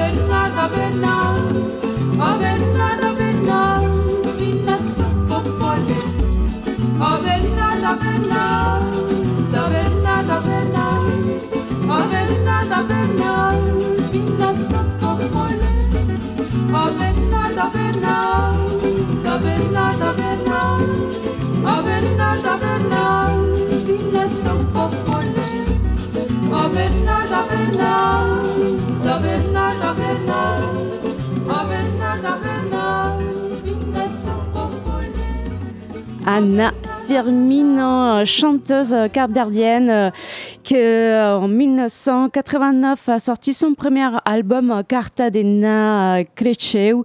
Bernarda Bernal, a Bernarda Bernal, vinda troppo folle. A Bernarda Bernal, da Bernarda Bernal, a Bernarda Bernal, vinda troppo folle. A Bernarda Bernal, da Bernarda Bernal, a Bernarda Bernal, vinda Bernarda Anna Firmino, chanteuse capverdienne qui en 1989 a sorti son premier album Carta de Na Creceu,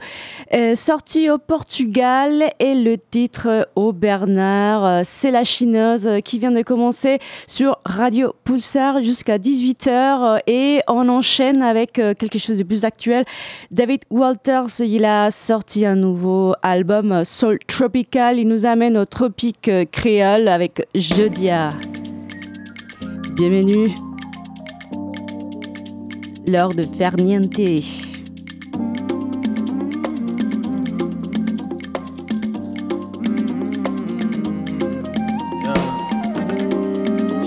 euh, sorti au Portugal et le titre au Bernard. C'est la chineuse qui vient de commencer sur Radio Pulsar jusqu'à 18h et on enchaîne avec euh, quelque chose de plus actuel. David Walters, il a sorti un nouveau album Soul Tropical. Il nous amène au tropique créole avec Jodia. Bienvenue. L'heure de faire niente.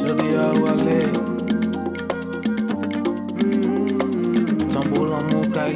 Jodia wale. Samboul en mouka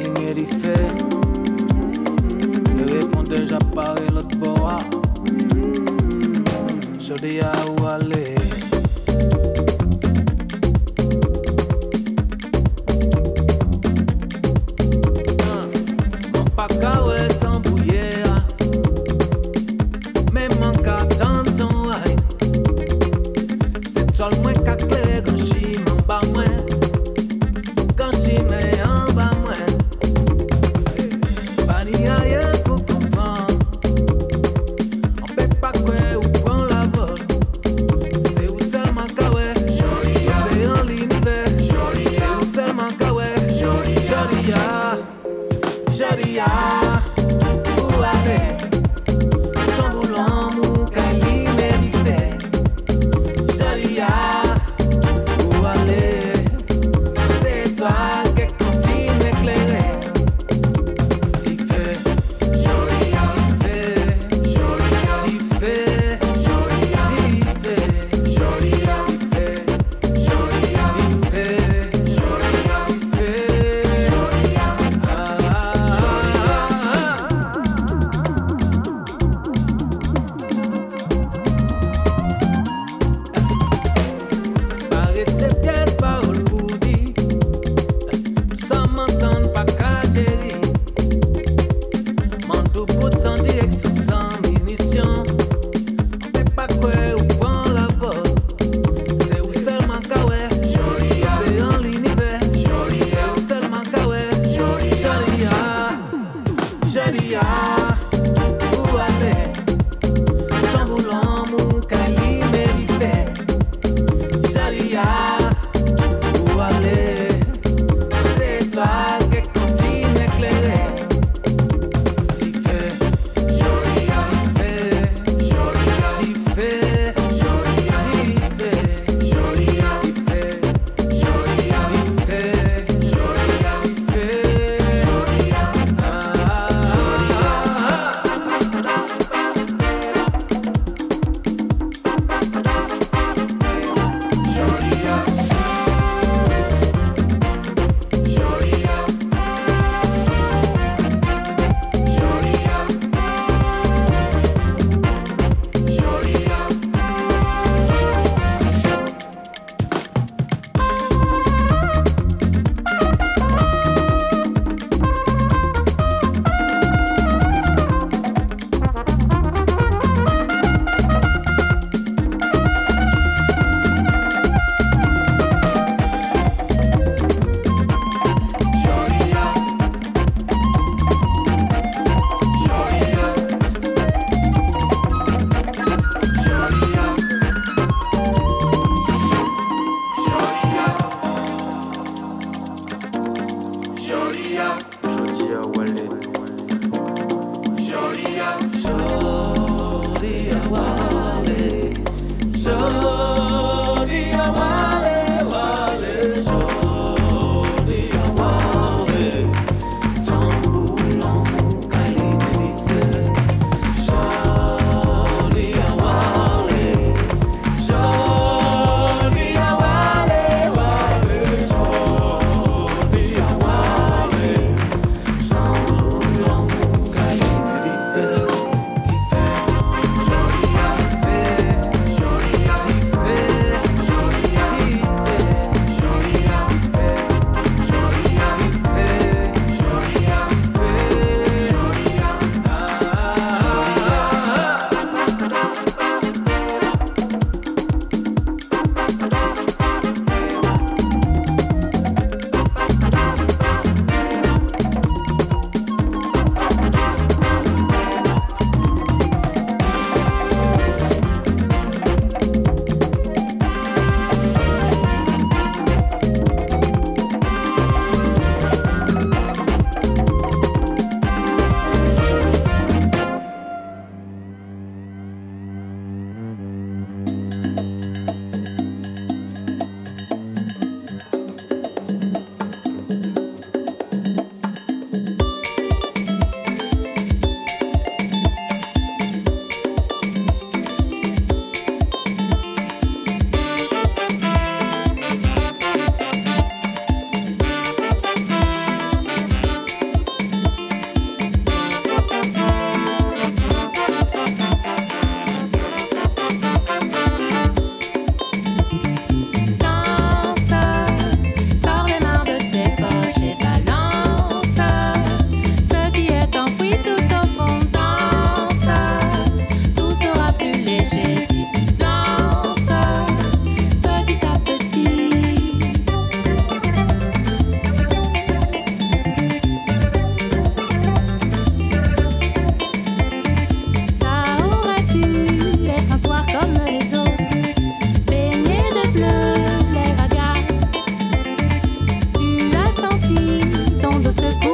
você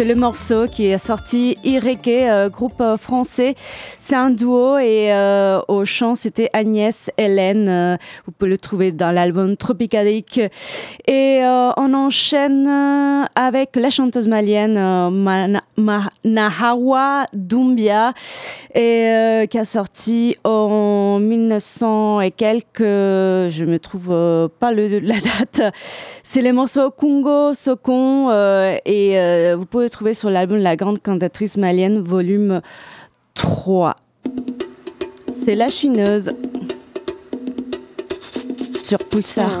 c'est le morceau qui est sorti Ireke, euh, groupe euh, français. C'est un duo et euh, au chant c'était Agnès Hélène. vous pouvez le trouver dans l'album Tropicalique. Et on enchaîne avec la chanteuse malienne Nahawa Doumbia et qui a sorti en 1900 et quelques. Je me trouve pas le, la date. C'est les morceaux Kungo Sokon euh, et euh, vous pouvez trouver sur l'album La Grande Cantatrice Malienne, volume 3. C'est La Chineuse sur Pulsar.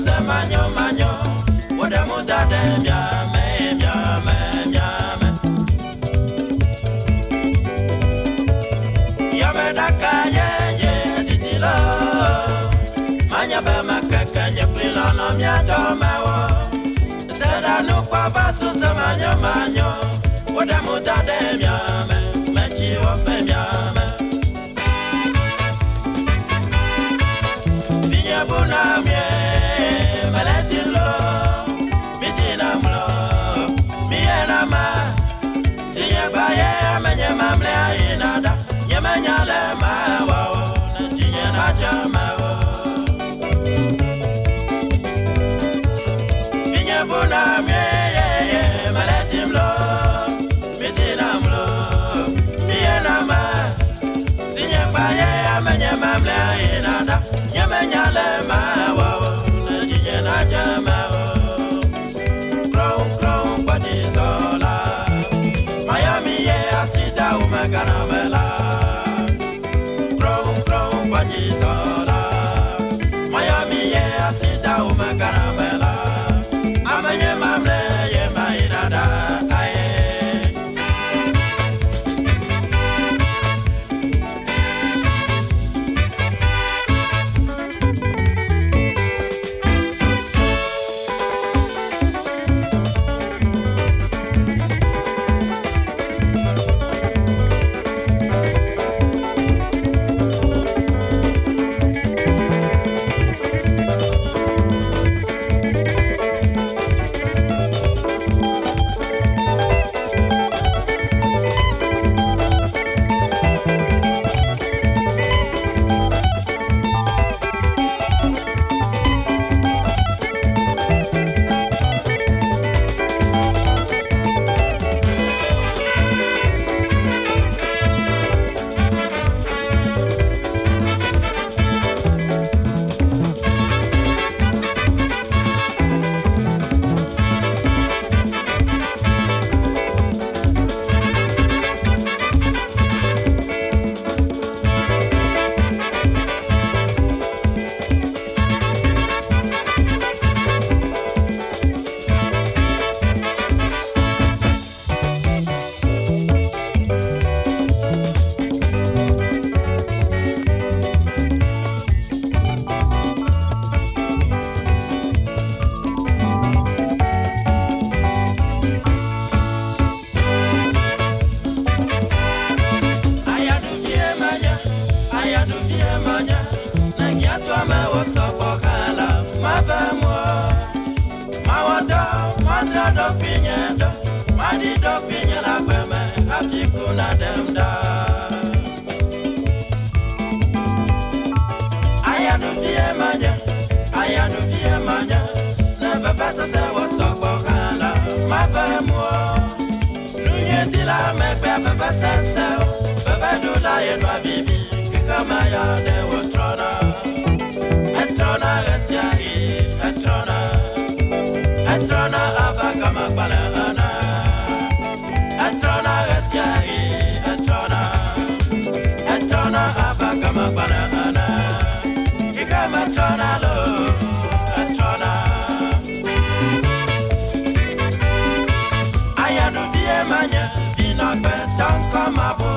semanyo manyo Ode mutade miame miame miame. Yame daka ye ye titilo Manya be makeke nye krilo no Seda nukwa basu semanyo manyo Ode mutade miame. my God. do madra do pinye do do pinye la gbeme atiku na aya do fie manya aya do fie manya Never baba sese wo la do la yɛ do abibi ya de. atrona aba kama kwanangana atrona gasiai atrona atrona aba kama kwanangana ikama atrona lo atrona ayanu vie manya vina kwe tanko mabo.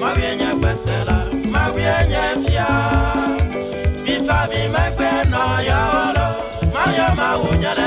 Mawienye kwesela mawienye fia vifa vimekwe no yaolo maya mawunyele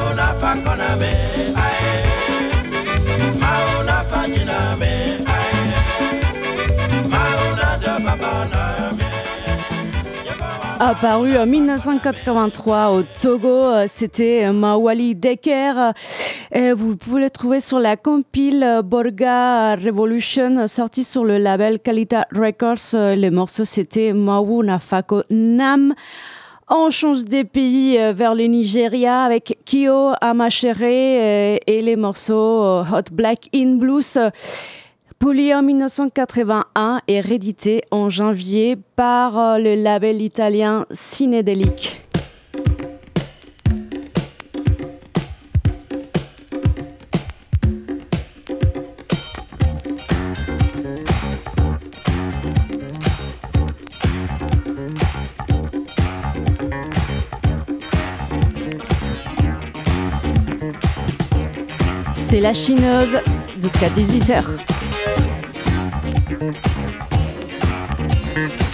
Apparu en 1983 au Togo, euh, c'était Mawali Decker. vous pouvez le trouver sur la compile Borga Revolution sortie sur le label Kalita Records. Le morceau c'était Mawu Nafako Nam. On change des pays euh, vers le Nigeria avec Kyo Amachere euh, et les morceaux Hot Black in Blues. En 1981 et réédité en janvier par euh, le label italien Cinedelic. C'est la chineuse jusqu'à 18h. thank you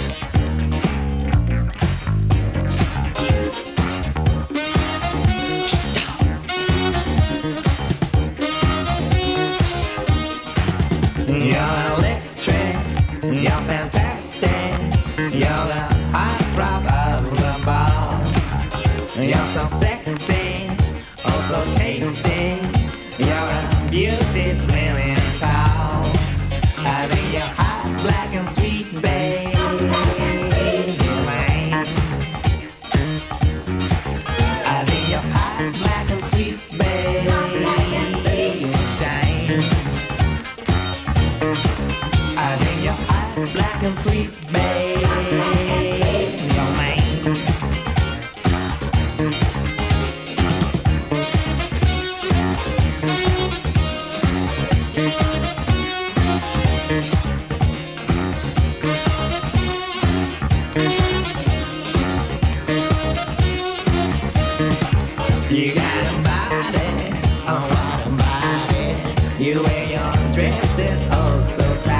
body, oh what a body. You wear your dresses oh so tight.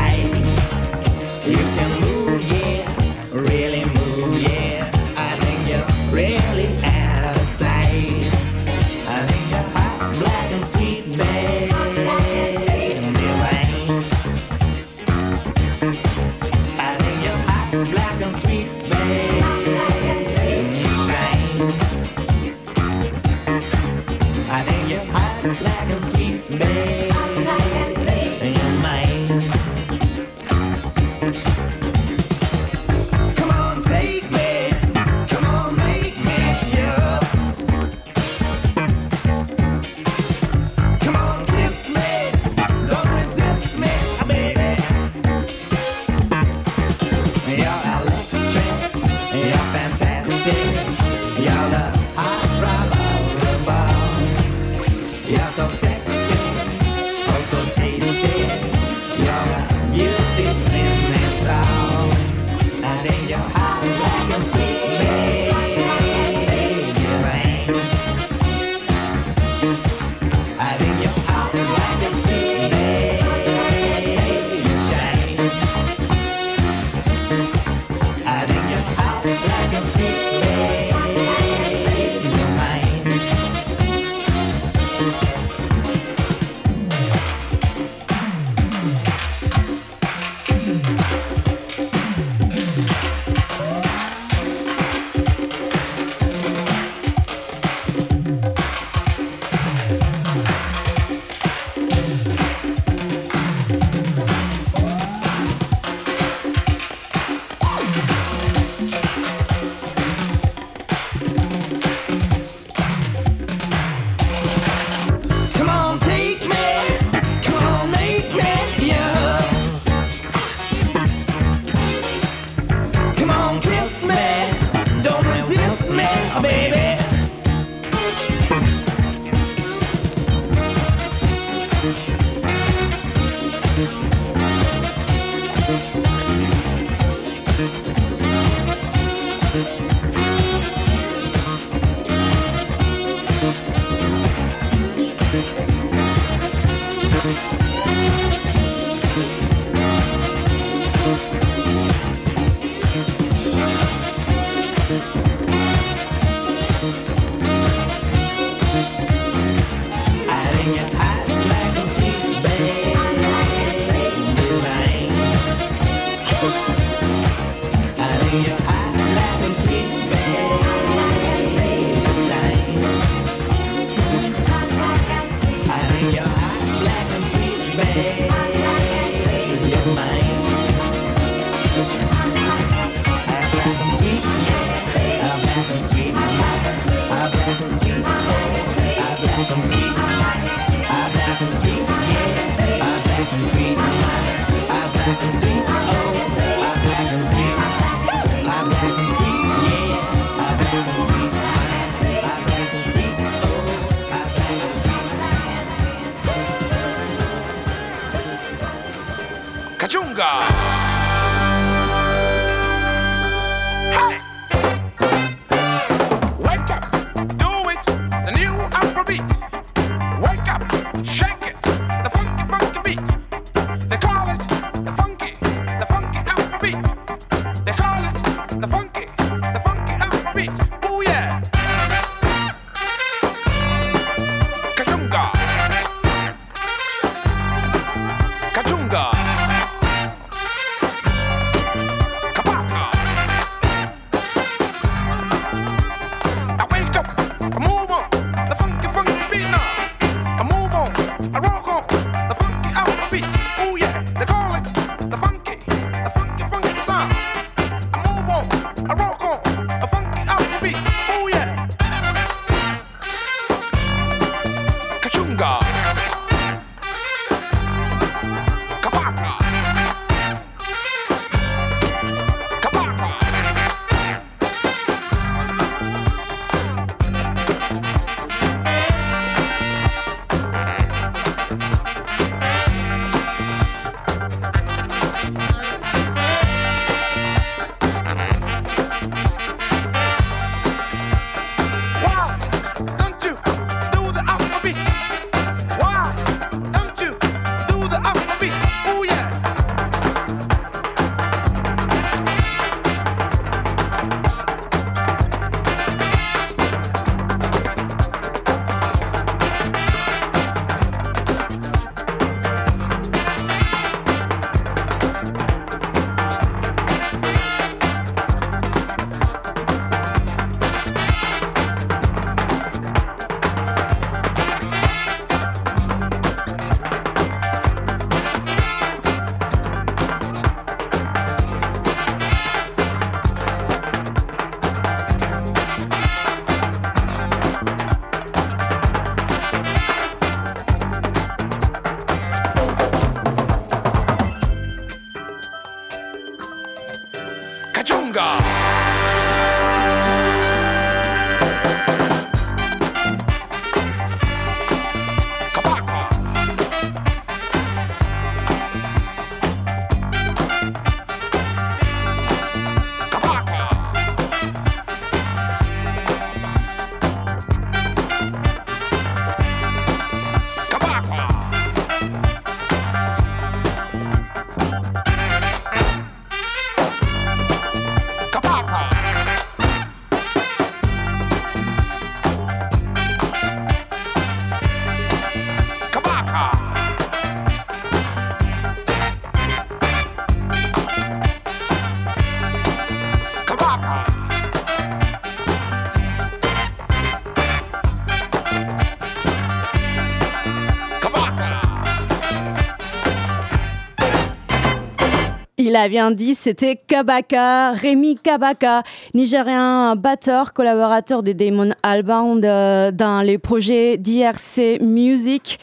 Il a bien dit, c'était Kabaka, Rémi Kabaka, nigérien batteur, collaborateur de Damon Albarn dans les projets d'IRC Music.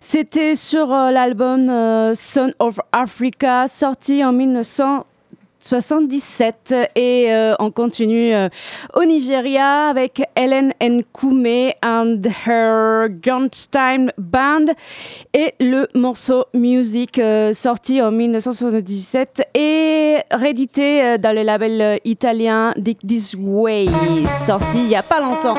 C'était sur euh, l'album euh, Son of Africa, sorti en 1900. 77 et euh, on continue euh, au Nigeria avec Helen Nkume and her Johnstein Band et le morceau Music euh, sorti en 1977 et réédité dans le label italien Dick This Way sorti il y a pas longtemps.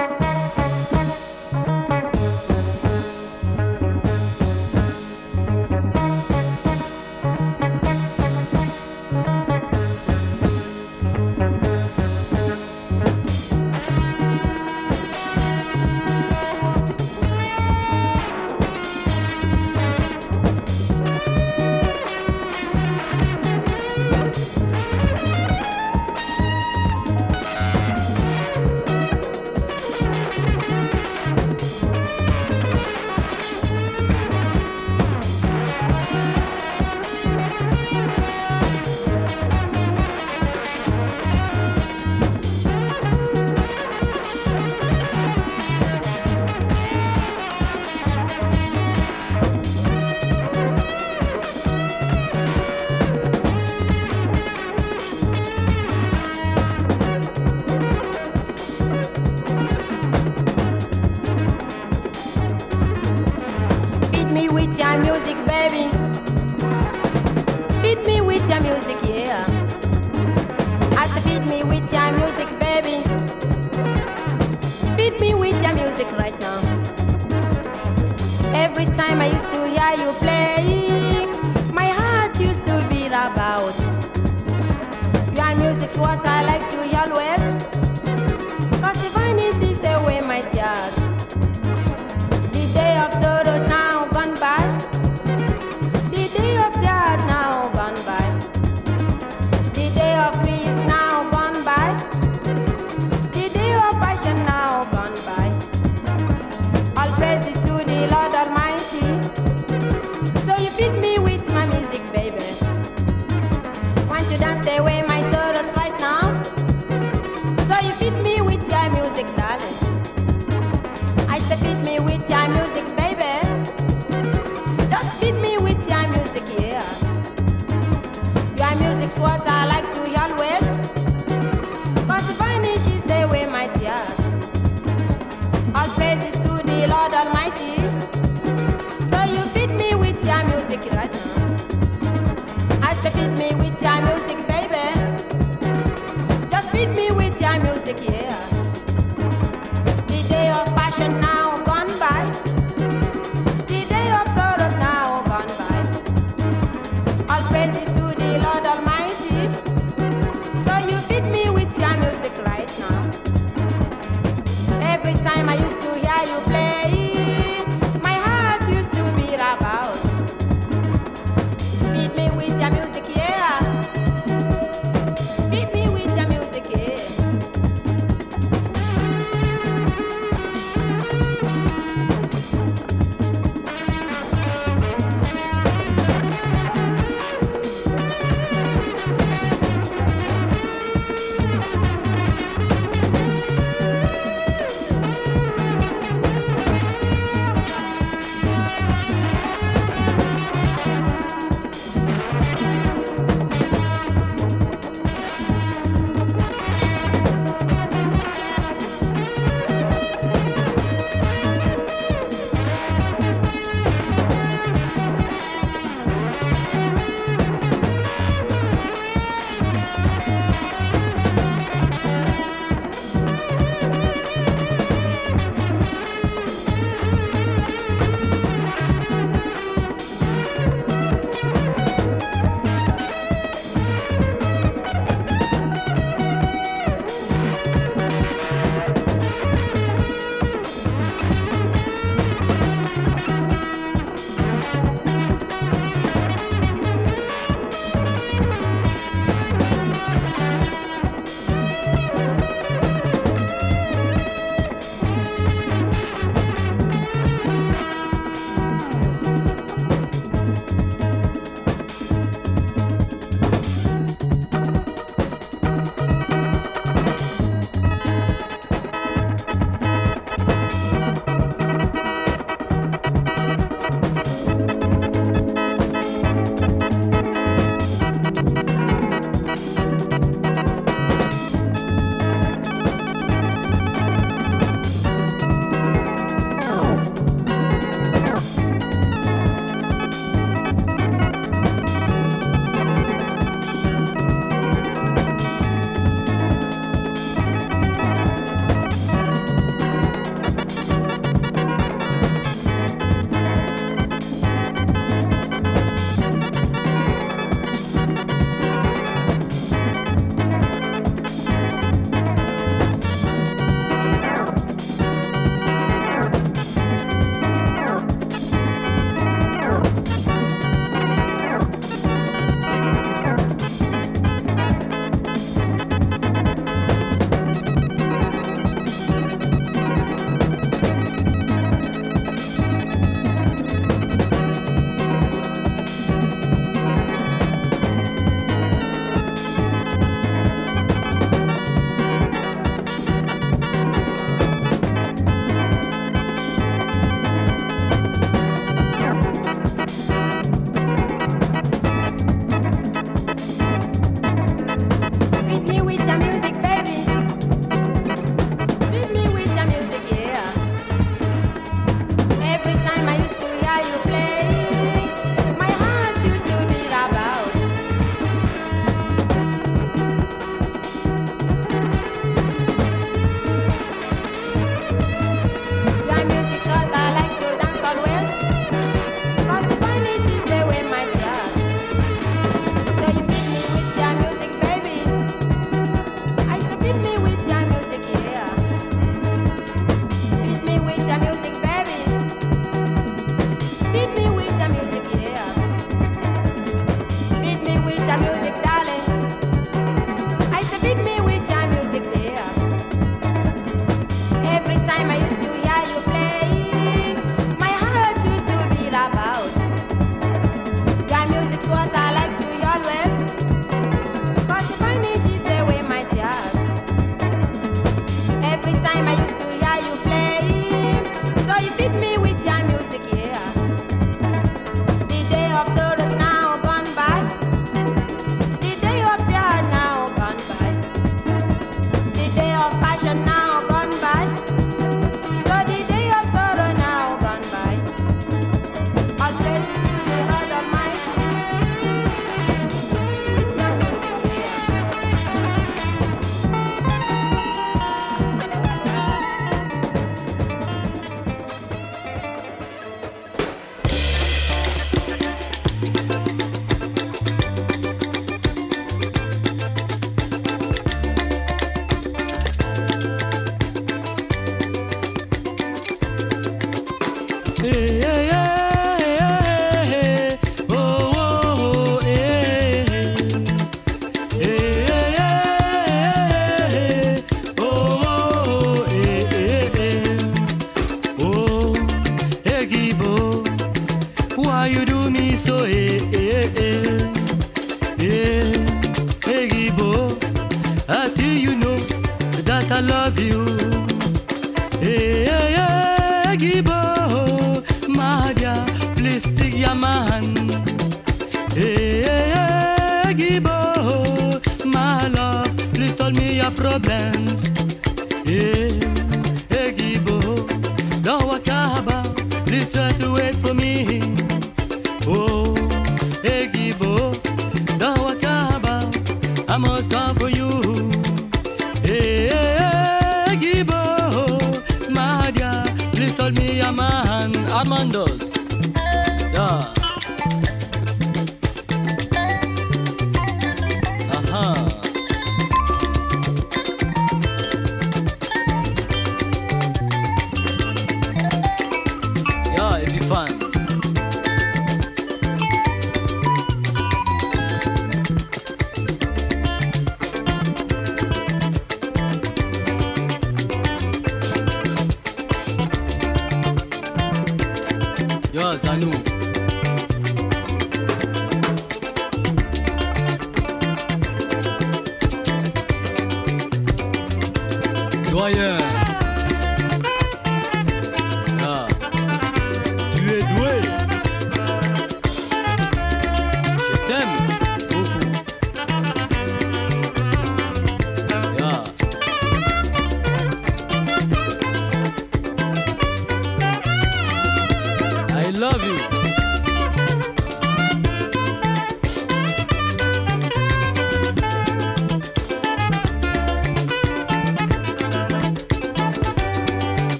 doyen.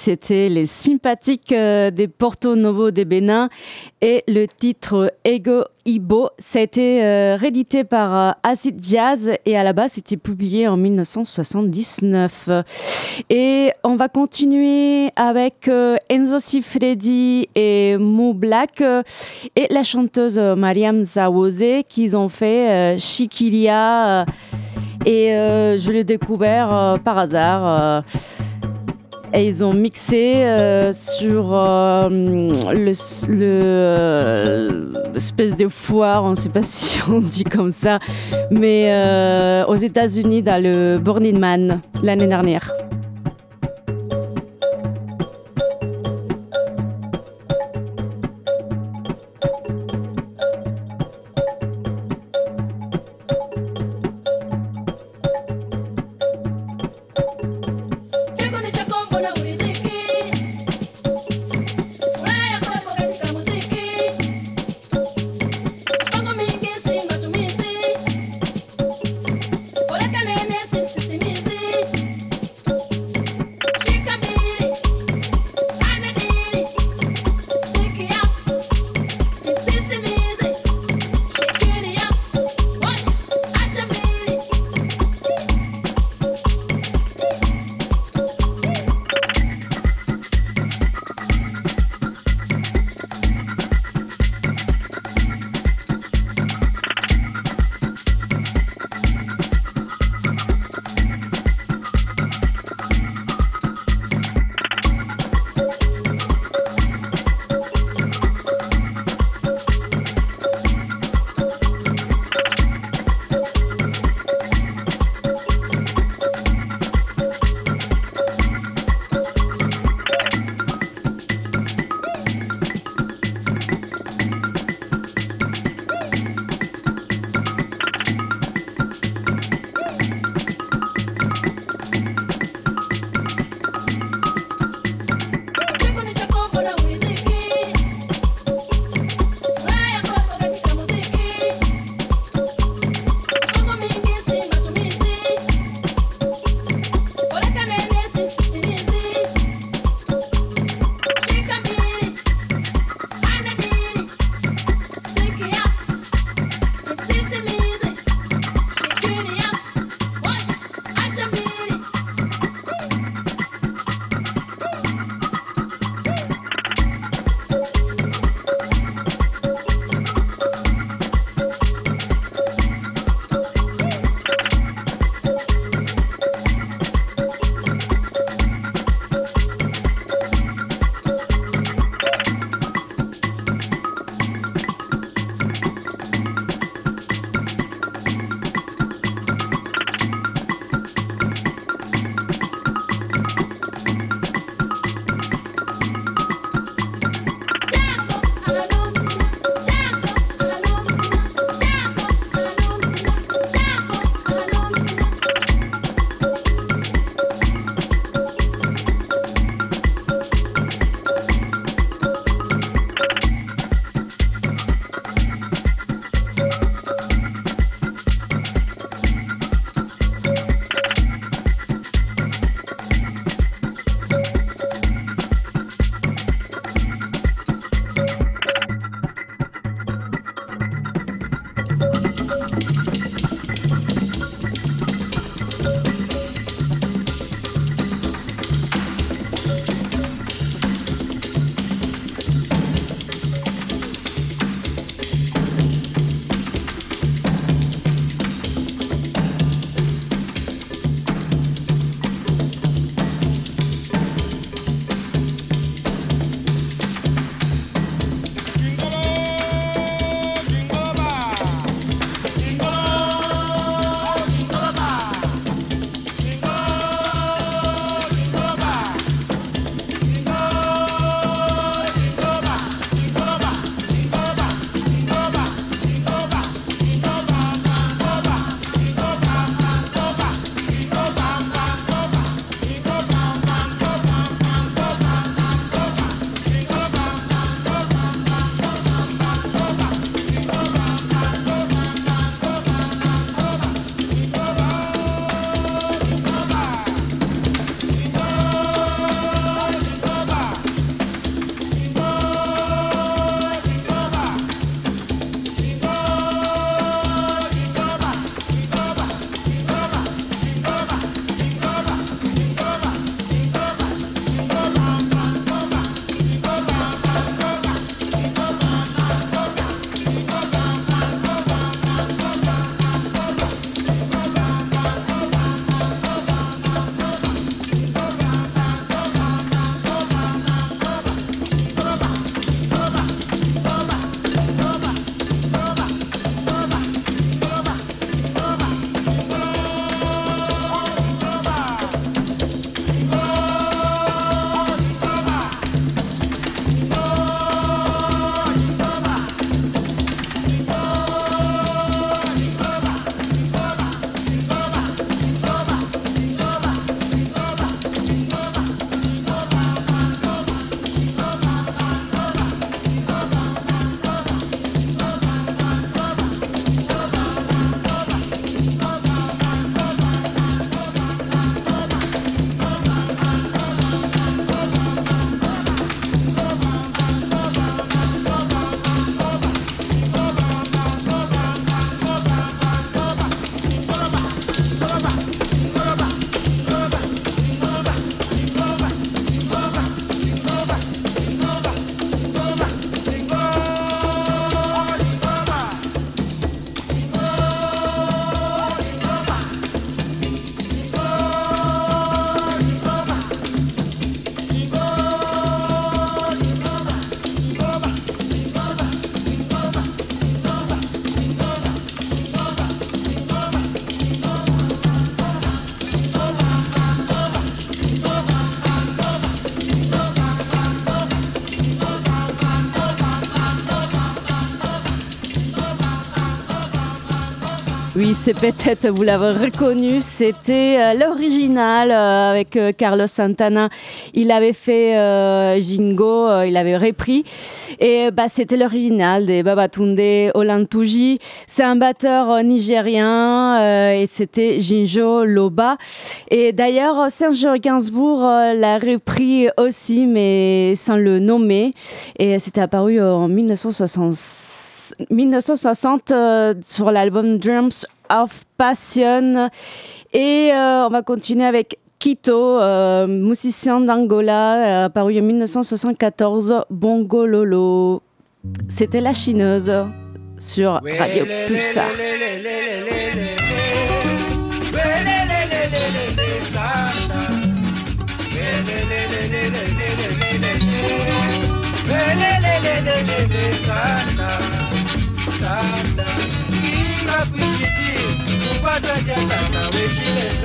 C'était les sympathiques euh, des Porto Novo des Bénin et le titre Ego Ibo. Ça a été euh, réédité par euh, Acid Jazz et à la base, c'était publié en 1979. Et on va continuer avec Enzo Sifredi et Mo Black et la chanteuse Mariam Zawose qui ont fait Chiquilia. et je l'ai découvert par hasard. Et ils ont mixé euh, sur euh, le, euh, espèce de foire, on ne sait pas si on dit comme ça, mais aux États-Unis dans le Burning Man l'année dernière. C'est peut-être, vous l'avez reconnu, c'était euh, l'original euh, avec euh, Carlos Santana. Il avait fait Jingo, il avait repris. Et bah, c'était l'original de Babatunde Olantuji. C'est un batteur nigérien et c'était Jinjo Loba. Et d'ailleurs, Serge Gainsbourg l'a repris aussi, mais sans le nommer. Et c'était apparu en 1966. 1960 euh, sur l'album Drums of Passion. Et euh, on va continuer avec Quito, euh, musicien d'Angola, apparu en 1974, Bongo Lolo. C'était la chineuse sur Radio Pulsar.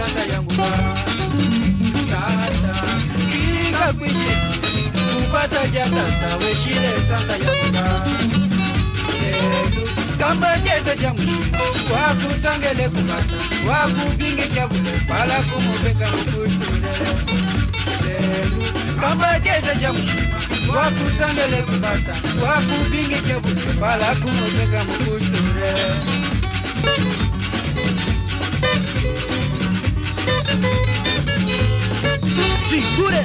Sanda yangu Sanda Kika kwinye Kupata jatata Weshile sanda yangu Nelu Kamba jeze jamu Waku sangele kumata Waku bingi kyabule Pala kumubeka mkushkule Nelu Kamba jeze jamu Waku sangele kumata Waku bingi kyabule Pala kumubeka mkushkule Thank you. Segura!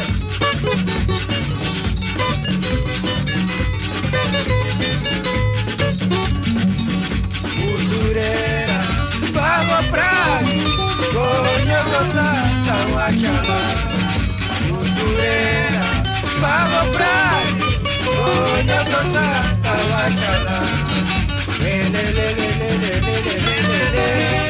Costureira, barba pra mim, coña gozada, guachamá. Costureira, barba pra mim, coña gozada, o Lele, lele, lele, lele, lele, lele.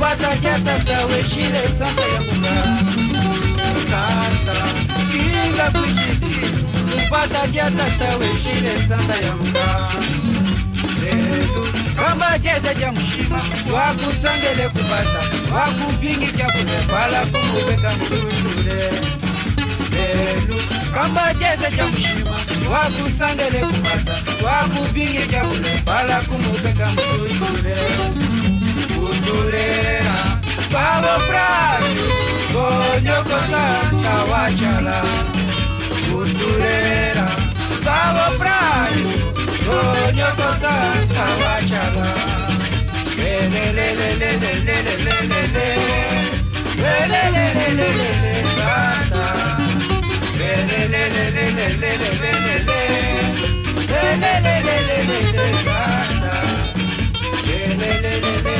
kupata jatata weshile santa ya munga. Santa, inga kushindi, kupata jatata weshile santa ya munga. Lelu, kama jeze ja mushima, wakusangele kupata, wakupingi kyakule, pala kumubeka. Lelu, kama kumubeka costurera, pa' dobrar, coño cosanta guachala. Costurera, pa' dobrar, coño cosanta guachala. Le, le, le, le, le, le, le, le, le, le, le, le, le, le, le, le, santa. Le, le, le, le, le, le, le, le, le, le, le, le, le, le, le, le, le, santa. Le, le, le, le, le,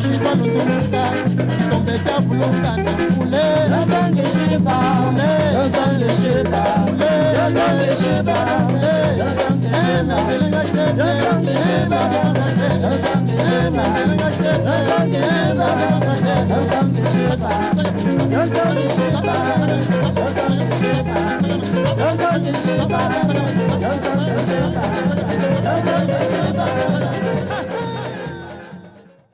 shiba lukeleka tombeta bulongana fule yazange shiba fule yazange shiba fule yazange shiba fule yazange ena belinga shiba yazange shiba yazange ena belinga shiba yazange shiba yazange shiba yazange shiba yazange shiba yazange shiba yazange shiba